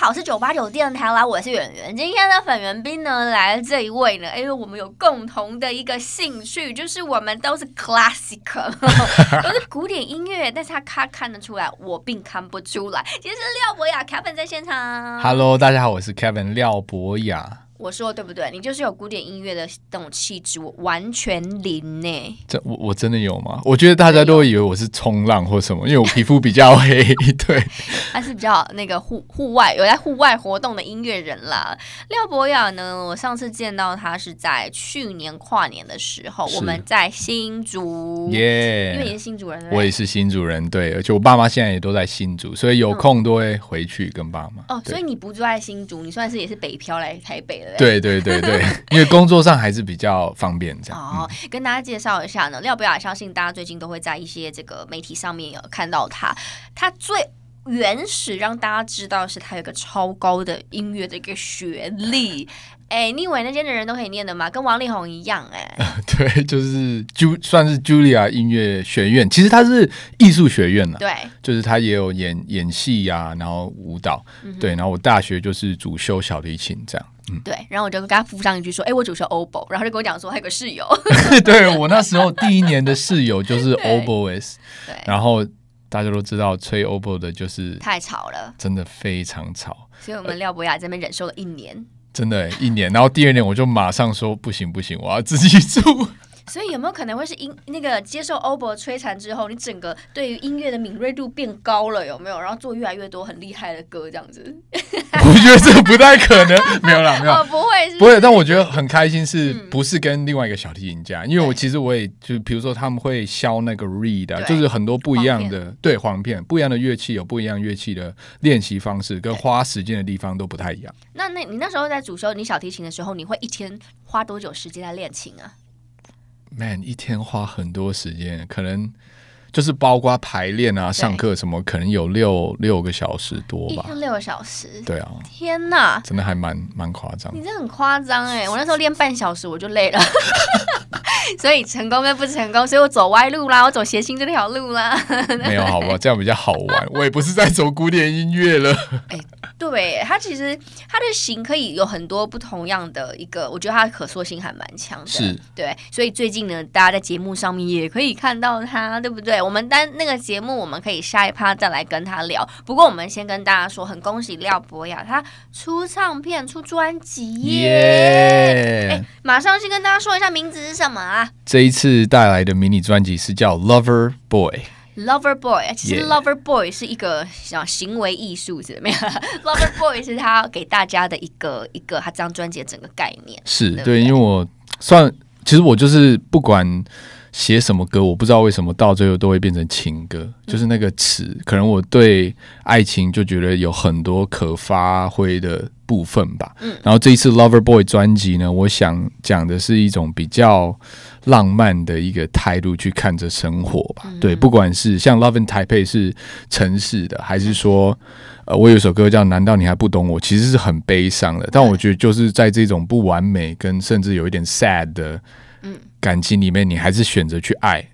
好，是九八九电台啦，我是圆圆。今天的粉圆冰呢，来了这一位呢，因为我们有共同的一个兴趣，就是我们都是 classical，都是古典音乐，但是他他看得出来，我并看不出来。其实是廖博雅 Kevin 在现场。Hello，大家好，我是 Kevin 廖博雅。我说对不对？你就是有古典音乐的那种气质，我完全零呢。这我我真的有吗？我觉得大家都会以为我是冲浪或什么，因为我皮肤比较黑。对，他是比较那个户户外有在户外活动的音乐人啦。廖博雅呢，我上次见到他是在去年跨年的时候，我们在新竹耶，因为你是新竹人，我也是新竹人，对，而且我爸妈现在也都在新竹，所以有空都会回去跟爸妈。哦，所以你不住在新竹，你算是也是北漂来台北了。对对对对，因为工作上还是比较方便这样。哦，跟大家介绍一下呢，廖博雅，相信大家最近都会在一些这个媒体上面有看到他。他最原始让大家知道是他有个超高的音乐的一个学历。哎，你以为那间的人都可以念的吗？跟王力宏一样哎。对，就是就算是 Julia 音乐学院，其实他是艺术学院了。对，就是他也有演演戏呀、啊，然后舞蹈。嗯、对，然后我大学就是主修小提琴这样。嗯、对，然后我就跟他附上一句说：“哎，我主修 oboe。”然后就跟我讲说，还有个室友。对，我那时候第一年的室友就是 oboist。对。然后大家都知道吹 oboe 的就是太吵了，真的非常吵。所以我们廖博雅这边忍受了一年。真的，一年。然后第二年我就马上说：“不行不行，我要自己住。”所以有没有可能会是音那个接受 oboe 摧残之后，你整个对于音乐的敏锐度变高了？有没有？然后做越来越多很厉害的歌这样子？我觉得这不太可能，没有啦，没有，哦、不会是不是，不会。但我觉得很开心，是不是跟另外一个小提琴家？嗯、因为我其实我也就比如说他们会削那个 reed，、啊、就是很多不一样的对簧片，不一样的乐器有不一样乐器的练习方式，跟花时间的地方都不太一样。那那你那时候在主修你小提琴的时候，你会一天花多久时间在练琴啊？Man，一天花很多时间，可能就是包括排练啊、上课什么，可能有六六个小时多吧。一天六个小时，对啊。天哪，真的还蛮蛮夸张。你这很夸张哎！我那时候练半小时我就累了。所以成功跟不成功，所以我走歪路啦，我走谐星这条路啦。没有，好不好？这样比较好玩。我也不是在走古典音乐了。哎，对，它其实它的型可以有很多不同样的一个，我觉得它的可塑性还蛮强的。是，对。所以最近呢，大家在节目上面也可以看到它，对不对？我们单那个节目，我们可以下一趴再来跟他聊。不过我们先跟大家说，很恭喜廖博雅，他出唱片、出专辑耶！哎马上去跟大家说一下名字是什么啊？这一次带来的迷你专辑是叫《Lover Boy》，Lover Boy，其实 Lover Boy 是一个像行为艺术，是怎么样？Lover Boy 是他给大家的一个一个他这张专辑的整个概念，是对，对，因为我算其实我就是不管写什么歌，我不知道为什么到最后都会变成情歌，嗯、就是那个词，可能我对爱情就觉得有很多可发挥的部分吧。嗯，然后这一次 Lover Boy 专辑呢，我想讲的是一种比较浪漫的一个态度去看着生活吧。嗯、对，不管是像 Love in Taipei 是城市的，还是说呃，我有首歌叫《难道你还不懂我》，其实是很悲伤的。但我觉得就是在这种不完美跟甚至有一点 sad 的。嗯，感情里面你还是选择去爱，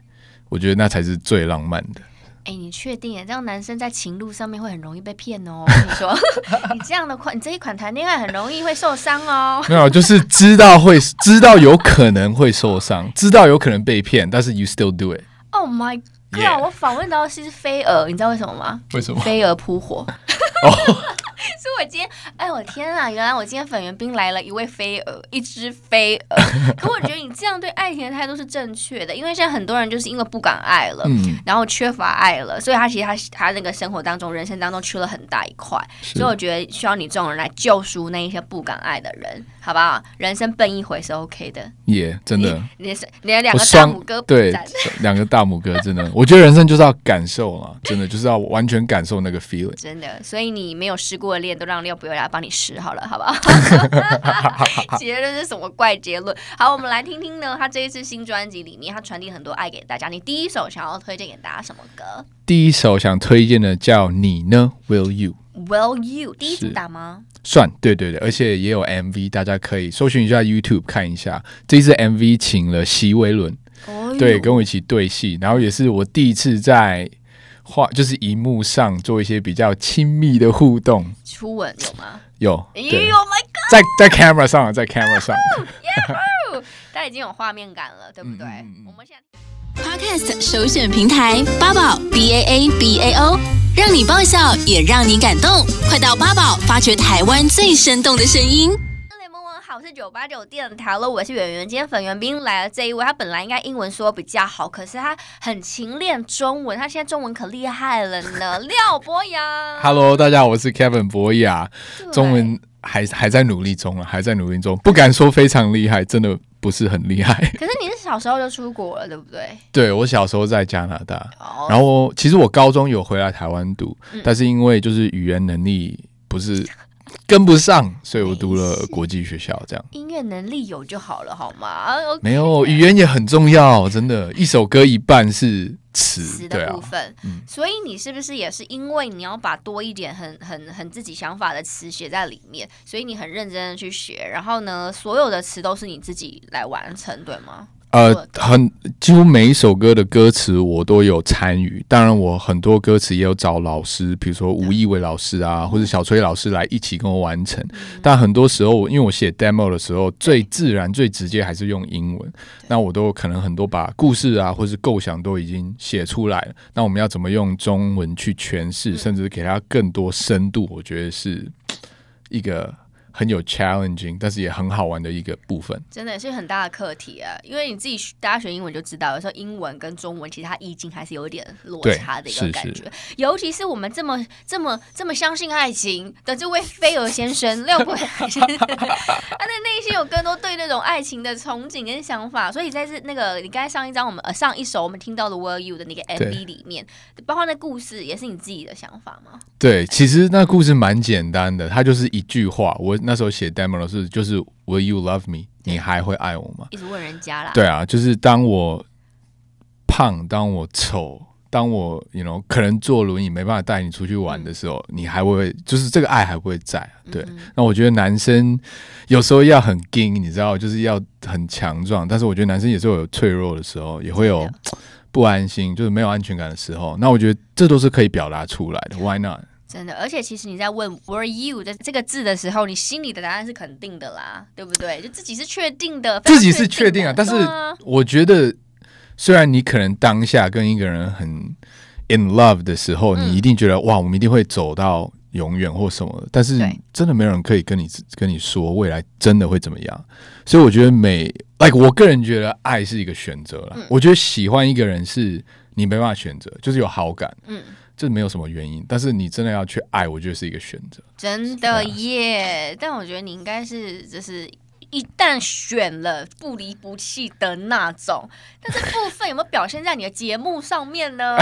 我觉得那才是最浪漫的。哎、欸，你确定？哎，这样男生在情路上面会很容易被骗哦。我跟你说，你这样的款，你这一款谈恋爱很容易会受伤哦。没有，就是知道会知道有可能会受伤，知道有可能被骗，但是 you still do it。Oh my god！Yeah. 我访问到的是飞蛾，你知道为什么吗？为什么？飞蛾扑火。哦。所以我今天，哎，我天啊！原来我今天粉圆冰来了一位飞蛾，一只飞蛾。可我觉得你这样对爱情的态度是正确的，因为现在很多人就是因为不敢爱了，嗯、然后缺乏爱了，所以他其实他他那个生活当中、人生当中缺了很大一块。所以我觉得需要你这种人来救赎那一些不敢爱的人，好不好？人生笨一回是 OK 的。耶，真的。你是你的两个大拇哥，对，两个大拇哥，真的。我觉得人生就是要感受啊，真的就是要完全感受那个 feeling。真的，所以你没有试过。练都让廖博来帮你试好了，好不好？结论是什么怪结论？好，我们来听听呢。他这一次新专辑里面，他传递很多爱给大家。你第一首想要推荐给大家什么歌？第一首想推荐的叫《你呢，Will You》。Will You 第一主打吗？算，对对对，而且也有 MV，大家可以搜寻一下 YouTube 看一下。这次 MV 请了席维伦，哦、对，跟我一起对戏，然后也是我第一次在画，就是荧幕上做一些比较亲密的互动。初吻有吗？有。哎呦 My God！在在 camera 上，在 camera 上。大家已经有画面感了，对不对？嗯、我们现在 Podcast 首选平台八宝 B A A B A O。让你爆笑，也让你感动。快到八宝发掘台湾最生动的声音。是九八九电台了，我是圆圆。今天粉圆冰来了这一位，他本来应该英文说比较好，可是他很勤练中文，他现在中文可厉害了呢。廖博雅，Hello，大家好，我是 Kevin 博雅，中文还还在努力中啊，还在努力中，不敢说非常厉害，真的。不是很厉害，可是你是小时候就出国了，对不对？对，我小时候在加拿大，oh. 然后其实我高中有回来台湾读，嗯，但是因为就是语言能力不是跟不上，所以我读了国际学校。这样音乐能力有就好了，好吗？Okay. 没有，语言也很重要，真的，一首歌一半是。词的部分，啊嗯，所以你是不是也是因为你要把多一点很很很自己想法的词写在里面，所以你很认真的去学，然后呢，所有的词都是你自己来完成，对吗？呃，很几乎每一首歌的歌词我都有参与，当然我很多歌词也有找老师，比如说吴义伟老师啊，或者小崔老师来一起跟我完成。但很多时候，因为我写 demo 的时候，最自然、最直接还是用英文，那我都可能很多把故事啊，或是构想都已经写出来了。那我们要怎么用中文去诠释，甚至给它更多深度？我觉得是一个。很有 challenging，但是也很好玩的一个部分，真的是很大的课题啊！因为你自己大家学英文就知道，有时候英文跟中文其实它意境还是有点落差的一个感觉。是是，尤其是我们这么这么这么相信爱情的这位菲尔先生，廖博雅先生，他的内心有更多对那种爱情的憧憬跟想法。所以在这那个你刚才上一张我们呃上一首我们听到的 Were You 的那个 MV 里面，包括那故事也是你自己的想法吗？对，其实那故事蛮简单的，它就是一句话，我。那时候写 demo 的是就是 Will you love me？你还会爱我吗？一直问人家啦。对啊，就是当我胖，当我丑，当我 you know 可能坐轮椅没办法带你出去玩的时候，嗯、你还会就是这个爱还不会在。对、嗯，那我觉得男生有时候要很硬，你知道，就是要很强壮，但是我觉得男生也是有脆弱的时候，也会有不安心，就是没有安全感的时候。那我觉得这都是可以表达出来的。Why not？真的，而且其实你在问 “Were you” 的这个字的时候，你心里的答案是肯定的啦，对不对？就自己是确定的，自己是确定啊。但是我觉得，虽然你可能当下跟一个人很 in love 的时候，你一定觉得、嗯、哇，我们一定会走到永远或什么的。但是真的没有人可以跟你跟你说未来真的会怎么样。所以我觉得每 like 我个人觉得爱是一个选择了、嗯。我觉得喜欢一个人是你没办法选择，就是有好感。嗯。这没有什么原因，但是你真的要去爱，我觉得是一个选择。真的耶！但我觉得你应该是，就是一旦选了不离不弃的那种。但是部分有没有表现在你的节目上面呢？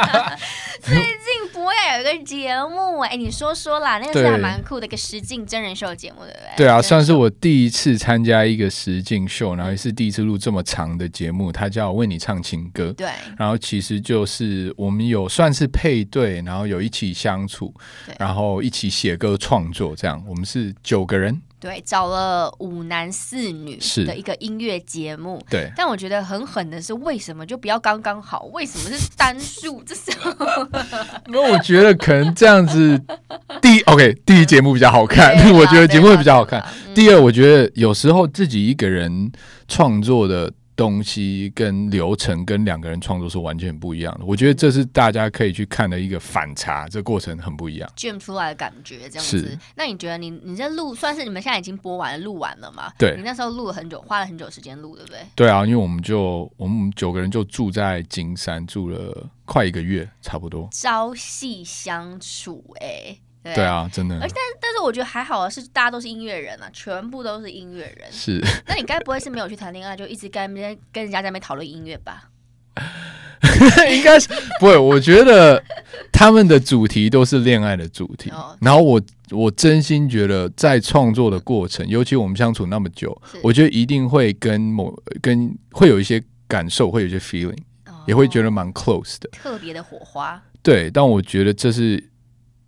最近博雅有一个节目，哎，你说说啦，那个是还蛮酷的一个实境真人秀节目，对不对？对啊，算是我第一次参加一个实境秀，然后也是第一次录这么长的节目，它叫《为你唱情歌》。对，然后其实就是我们有算是配对，然后有一起相处，然后一起写歌创作，这样我们是九个人。对，找了五男四女的一个音乐节目。对，但我觉得很狠的是，为什么就不要刚刚好？为什么是单数？这时候，因为我觉得可能这样子，第一 OK，第一节目比较好看，我觉得节目会比较好看。第二，我觉得有时候自己一个人创作的。东西跟流程跟两个人创作是完全不一样的，我觉得这是大家可以去看的一个反差，这个过程很不一样，jam 出来的感觉这样子。那你觉得你你这录算是你们现在已经播完了录完了吗？对，你那时候录了很久，花了很久时间录，对不对？对啊，因为我们就我们九个人就住在金山，住了快一个月，差不多朝夕相处，哎。对，对啊，真的。而但但是我觉得还好啊是，大家都是音乐人啊，全部都是音乐人。是。那你该不会是没有去谈恋爱，就一直跟跟跟人家在那边讨论音乐吧？应该是不会。我觉得他们的主题都是恋爱的主题。哦、然后我我真心觉得，在创作的过程，尤其我们相处那么久，我觉得一定会跟某跟会有一些感受，会有一些 feeling，、哦、也会觉得蛮 close 的，特别的火花。对，但我觉得这是。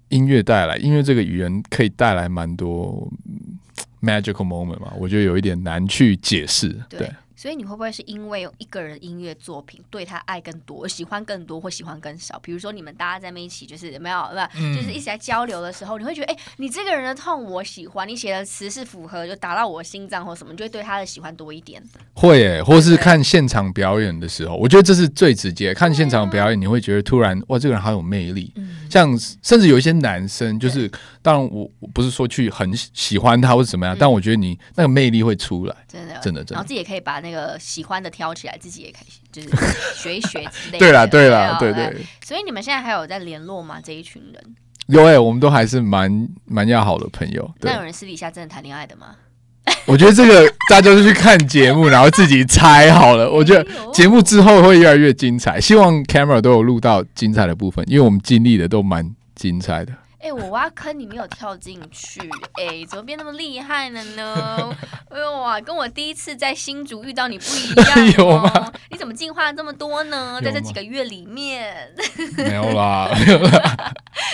音乐带来，音乐这个语言可以带来蛮多 magical moment 嘛，我觉得有一点难去解释，对。对所以你会不会是因为有一个人音乐作品对他爱更多，喜欢更多或喜欢更少？比如说你们大家在那边一起，就是没有不，就是一起在交流的时候，你会觉得，哎，你这个人的痛我喜欢，你写的词是符合，就打到我心脏或什么，你就会对他的喜欢多一点。会诶，或是看现场表演的时候，我觉得这是最直接。看现场表演，你会觉得突然哇，这个人好有魅力。像甚至有一些男生，就是当然我我不是说去很喜欢他或者怎么样，但我觉得你那个魅力会出来，真的真的真的。然后自己也可以把那。个喜欢的挑起来，自己也开心，就是 学一学之类的。对啦，对啦，对对，对。所以你们现在还有在联络吗？这一群人？有哎、欸，我们都还是蛮蛮要好的朋友。那有人私底下真的谈恋爱的吗？我觉得这个大家就去看节目，然后自己猜好了。我觉得节目之后会越来越精彩，希望 camera 都有录到精彩的部分，因为我们经历的都蛮精彩的。哎、欸，我挖坑你没有跳进去，哎、欸，怎么变那么厉害了呢？哎呦哇，跟我第一次在新竹遇到你不一样 哦。有吗？你怎么进化了这么多呢？在这几个月里面，没有啦，没有啦。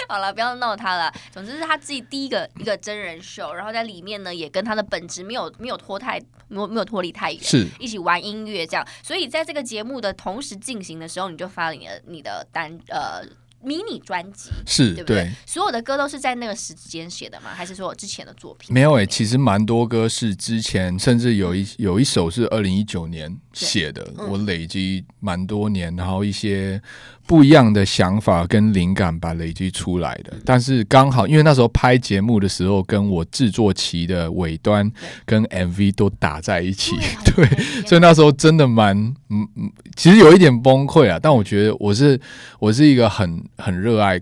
好了，不要闹他了。总之是他自己第一个一个真人秀，然后在里面呢，也跟他的本职没有没有脱太没有没有脱离太远，是一起玩音乐这样。所以在这个节目的同时进行的时候，你就发了你的你的单呃。迷你专辑是对不对？对，所有的歌都是在那个时间写的吗？还是说我之前的作品？没有诶、欸，其实蛮多歌是之前，甚至有一有一首是二零一九年写的，嗯、我累积蛮多年，然后一些。不一样的想法跟灵感把累积出来的，但是刚好因为那时候拍节目的时候，跟我制作期的尾端跟 MV 都打在一起，对，所以那时候真的蛮嗯嗯，其实有一点崩溃啊。但我觉得我是我是一个很很热爱。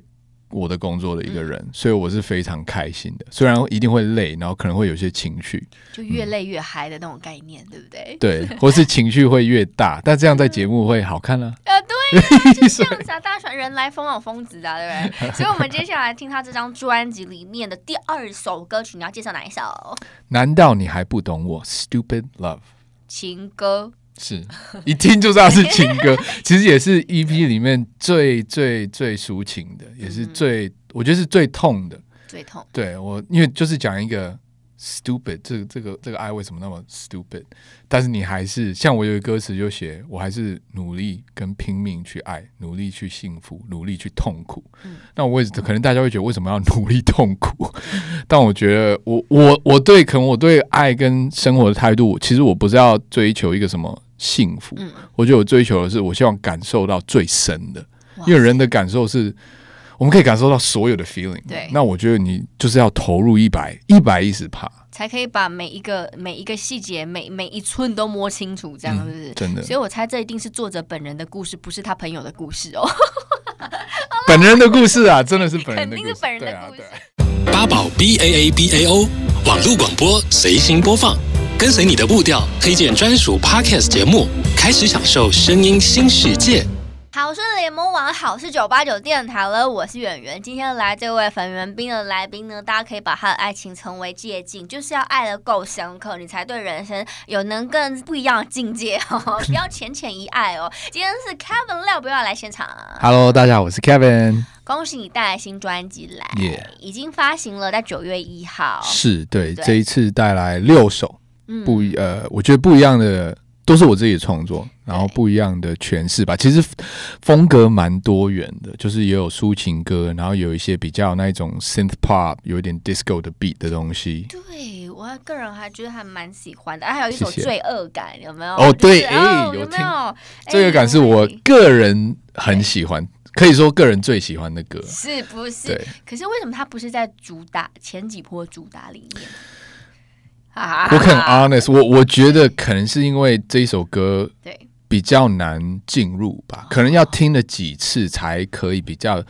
我的工作的一个人，嗯，所以我是非常开心的。虽然一定会累，然后可能会有些情绪，就越累越嗨的那种概念，嗯，对不对？对，或是情绪会越大，但这样在节目会好看呢，啊？呃，对啊，就这样子啊，大船人来疯，有疯子啊，对不对？所以，我们接下来听他这张专辑里面的第二首歌曲，你要介绍哪一首？难道你还不懂我？Stupid Love，情歌。是一听就知道是情歌，其实也是 EP 里面最最最抒情的，也是最我觉得是最痛的，最痛。对我，因为就是讲一个 stupid，这个这个这个爱为什么那么 stupid？但是你还是像我有一个歌词就写，我还是努力跟拼命去爱，努力去幸福，努力去痛苦。嗯、那我为可能大家会觉得为什么要努力痛苦？嗯、但我觉得我我我对可能我对爱跟生活的态度，其实我不是要追求一个什么。幸福，嗯，我觉得我追求的是，我希望感受到最深的，因为人的感受是，我们可以感受到所有的 feeling。对，那我觉得你就是要投入一百一百一十趴，才可以把每一个每一个细节每每一寸都摸清楚，这样子，嗯，真的。所以我猜这一定是作者本人的故事，不是他朋友的故事哦。本人的故事啊，真的是本人的故事，肯定是本人的故事。八宝 B A A B A O 网络广播随心播放。跟随你的步调，推荐专属 Podcast 节目，开始享受声音新世界。好事联盟网，好事九八九电台了，我是圆圆。今天来这位粉圆冰的来宾呢，大家可以把他的爱情成为借镜，就是要爱的够深刻，你才对人生有能更不一样的境界哦。不要浅浅一爱哦。今天是 Kevin 廖，不要来现场。Hello，大家好，我是 Kevin。恭喜你带来新专辑来，yeah. 已经发行了，在九月一号。是对，对，这一次带来六首。不一呃，我觉得不一样的都是我自己的创作，然后不一样的诠释吧。其实风格蛮多元的，就是也有抒情歌，然后有一些比较那种 synth pop，有一点 disco 的 beat 的东西。对，我个人还觉得还蛮喜欢的。还有一首罪恶感，有没有？哦，对，哎、欸，有听。罪恶感是我个人很喜欢，可以说个人最喜欢的歌，是不是？对。可是为什么它不是在主打前几波主打里面？我很 honest，我我觉得可能是因为这一首歌比较难进入吧，可能要听了几次才可以比较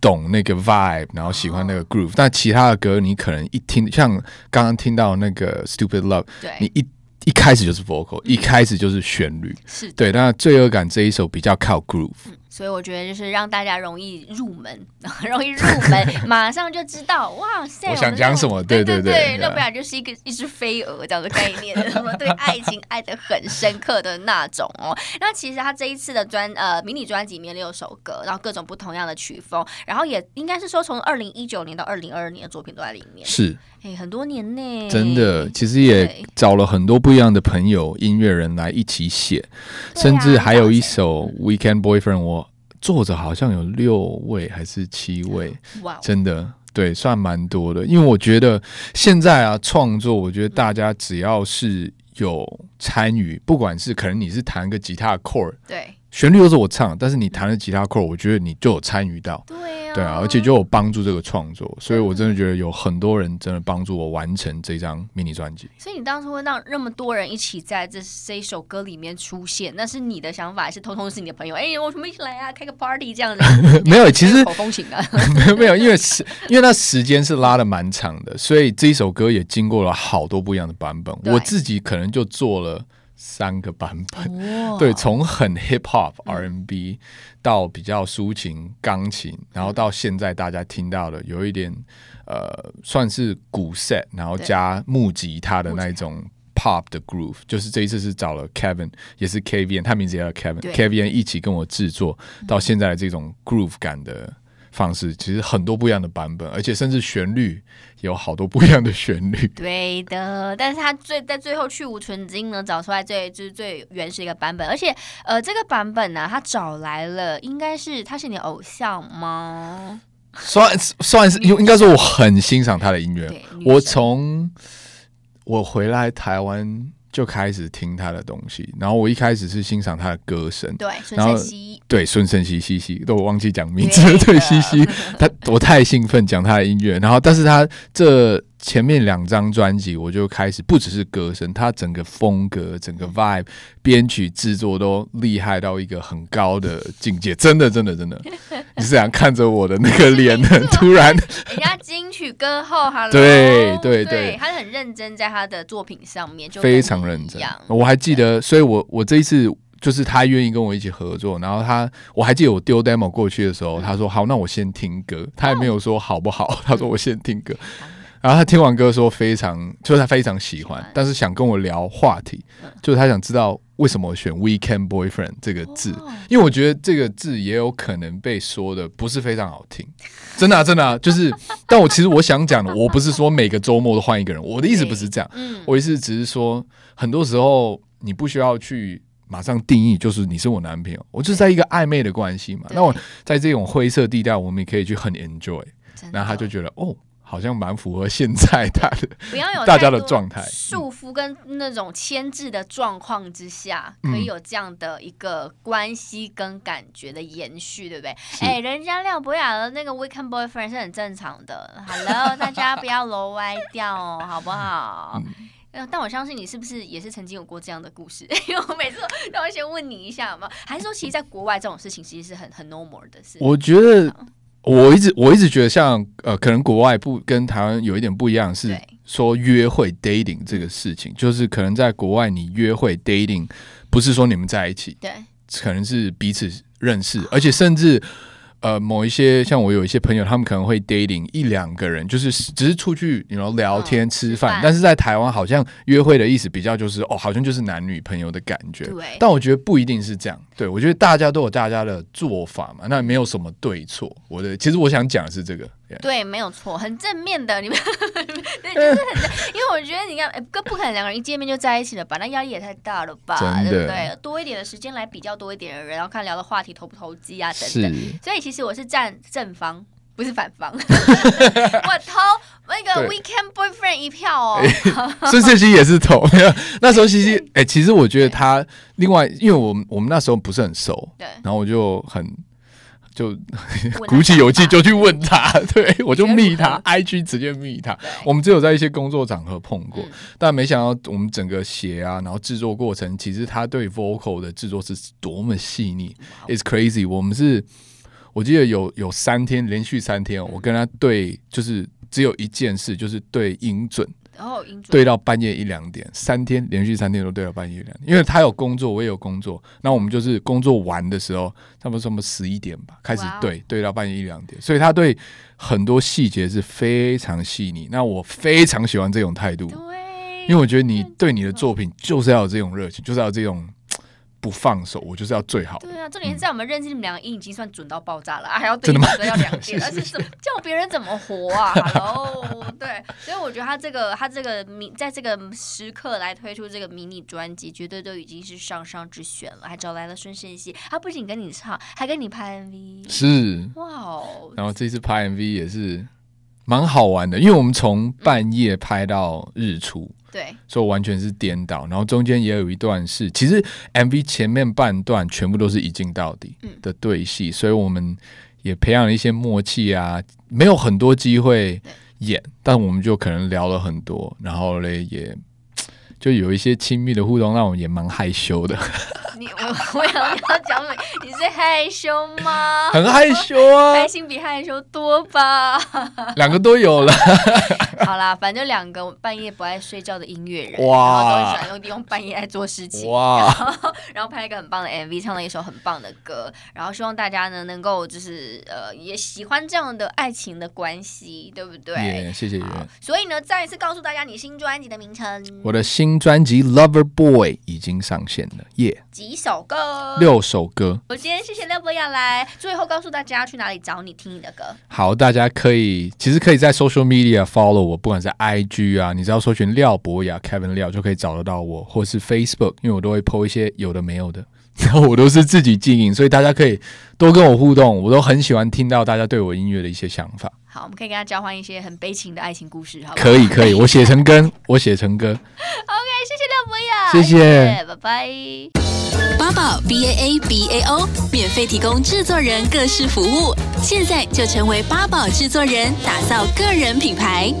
懂那个 vibe，然后喜欢那个 groove。但其他的歌你可能一听，像刚刚听到那个 Stupid Love，你一一开始就是 vocal，一开始就是旋律，是对。那罪恶感这一首比较靠 groove，所以我觉得就是让大家容易入门，容易入门，马上就知道哇塞，我想讲什么？对对对，那不然就是一个一只飞蛾这样的概念，什么对爱情爱的很深刻的那种哦。那其实他这一次的专呃迷你专辑里面六首歌，然后各种不同样的曲风，然后也应该是说从二零一九年到二零二二年的作品都在里面。是，哎，很多年呢，真的，其实也找了很多不一样的朋友、音乐人来一起写，甚至还有一首《Weekend Boyfriend》我。作者好像有六位还是七位，wow. 真的对，算蛮多的。因为我觉得现在啊，创作，我觉得大家只要是有参与，不管是可能你是弹个吉他 chord，对，旋律都是我唱，但是你弹了吉他 chord，我觉得你就有参与到。对。对啊，而且就有帮助这个创作，所以我真的觉得有很多人真的帮助我完成这张迷你专辑。所以你当初会让那么多人一起在这这一首歌里面出现，那是你的想法，还是通通是你的朋友？哎，我们一起来啊，开个 party 这样子？没有，其实口风情啊，没 有没有，因为时因为那时间是拉的蛮长的，所以这一首歌也经过了好多不一样的版本。我自己可能就做了。三个版本，oh. 对，从很 hip hop R&B 到比较抒情钢琴，然后到现在大家听到的有一点呃，算是鼓 set，然后加木吉他的那种 pop 的 groove，就是这一次是找了 Kevin，也是 KVN，他名字也叫 Kevin，KVN 一起跟我制作到现在的这种 groove 感的方式，其实很多不一样的版本，而且甚至旋律。有好多不一样的旋律，对的，但是他最在最后去无存菁呢，找出来最就是最原始一个版本，而且呃这个版本呢，他找来了，应该是他是你的偶像吗？算算是，应应该说我很欣赏他的音乐，我从我回来台湾。就开始听他的东西，然后我一开始是欣赏他的歌声，对，孙盛希，对，孙盛熙西西，都我忘记讲名字了，对，西西，他我太兴奋讲他的音乐，然后但是他这。前面两张专辑，我就开始不只是歌声，他整个风格、整个 vibe、编曲、制作都厉害到一个很高的境界，真的，真的，真的。你是想看着我的那个脸呢？突然，人家金曲歌后，哈喽，对对对，他很认真在他的作品上面，就非常认真。我还记得，所以我我这一次就是他愿意跟我一起合作，然后他我还记得我丢 demo 过去的时候，他说好，那我先听歌，他也没有说好不好，他说我先听歌。然后他听完歌说非常，就是他非常喜欢，但是想跟我聊话题，就是他想知道为什么我选 Weekend Boyfriend 这个字，因为我觉得这个字也有可能被说的不是非常好听，真的啊，真的啊，就是，但我其实我想讲的，我不是说每个周末都换一个人，我的意思不是这样，我意思只是说，很多时候你不需要去马上定义，就是你是我男朋友，我就是在一个暧昧的关系嘛，那我在这种灰色地带，我们也可以去很 enjoy，然后他就觉得哦。好像蛮符合现在他的，不要有大家的状态束缚跟那种牵制的状况之下，可以有这样的一个关系跟感觉的延续，对不对？哎、欸，人家廖博雅的那个 Weekend Boyfriend 是很正常的。Hello，大家不要楼歪掉哦，好不好？嗯，但我相信你是不是也是曾经有过这样的故事？因为我每次都会先问你一下嘛，还是说其实在国外这种事情其实是很很 normal 的事？我觉得。我一直我一直觉得像呃，可能国外不跟台湾有一点不一样，是说约会 dating 这个事情，就是可能在国外你约会 dating 不是说你们在一起，对，可能是彼此认识，而且甚至。呃，某一些像我有一些朋友，他们可能会 dating 一两个人，就是只是出去，你 you know 聊天、嗯、吃饭。但是在台湾，好像约会的意思比较就是哦，好像就是男女朋友的感觉。对。但我觉得不一定是这样。对，我觉得大家都有大家的做法嘛，那没有什么对错。我的其实我想讲的是这个。对，没有错，很正面的。你们对，就是很正，因为我觉得你看，不不可能两个人一见面就在一起了吧？那压力也太大了吧？对不对？多一点的时间来比较多一点的人，然后看聊的话题投不投机啊等等。所以其实我是站正方，不是反方。我投那个 Weekend Boyfriend 一票哦。孙盛希也是投，那时候其实，哎，其实我觉得他另外，因为我们我们那时候不是很熟，对，然后我就很。就鼓起勇气就去问他，对，我就密他，IG 直接密他。我们只有在一些工作场合碰过，但没想到我们整个写啊，然后制作过程，其实他对 vocal 的制作是多么细腻，It's crazy。我们是，我记得有有三天连续三天，我跟他对，就是只有一件事，就是对音准。然后对到半夜一两点，三天连续三天都对到半夜一两点，因为他有工作，我也有工作，那我们就是工作完的时候，差不多什么十一点吧，开始对、wow、对到半夜一两点，所以他对很多细节是非常细腻。那我非常喜欢这种态度，对，因为我觉得你对你的作品就是要有这种热情，就是要有这种。不放手，我就是要最好。对啊，重点是在我们认识你们两个已经算准到爆炸了，啊、还要对你们要两点，而且是叫别人怎么活啊？Hello，对，所以我觉得他这个他这个迷，在这个时刻来推出这个迷你专辑，绝对都已经是上上之选了，还找来了孙盛熙，他不仅跟你唱，还跟你拍 MV，是哇哦。然后这次拍 MV 也是蛮好玩的，因为我们从半夜拍到日出。对，所以完全是颠倒，然后中间也有一段是，其实 MV 前面半段全部都是一镜到底的对戏，嗯，所以我们也培养了一些默契啊，没有很多机会演，但我们就可能聊了很多，然后嘞也就有一些亲密的互动，让我也蛮害羞的。你我 我想要讲你，你是害羞吗？很害羞啊，开心比害羞多吧？两个都有了。好啦，反正两个半夜不爱睡觉的音乐人，哇，然后都喜欢用用半夜来做事情，哇，然后，然后拍了一个很棒的 MV，唱了一首很棒的歌，然后希望大家呢能够就是呃也喜欢这样的爱情的关系，对不对？Yeah, 谢谢圆。所以呢，再一次告诉大家你新专辑的名称，我的新专辑《Lover Boy》已经上线了，耶、yeah。几首歌，六首歌。我今天谢谢廖博雅来，最后告诉大家去哪里找你听你的歌。好，大家可以其实可以在 social media follow 我，不管是 IG 啊，你只要搜寻廖博雅 Kevin 廖就可以找得到我，或是 Facebook，因为我都会 po 一些有的没有的，然后我都是自己经营，所以大家可以多跟我互动，我都很喜欢听到大家对我音乐的一些想法。好，我们可以跟他交换一些很悲情的爱情故事，好不好？可以，可以，我写成歌，我写成歌。OK，谢谢廖博雅，谢谢，拜拜。八宝 B A A B A O 免费提供制作人各式服务，现在就成为八宝制作人，打造个人品牌。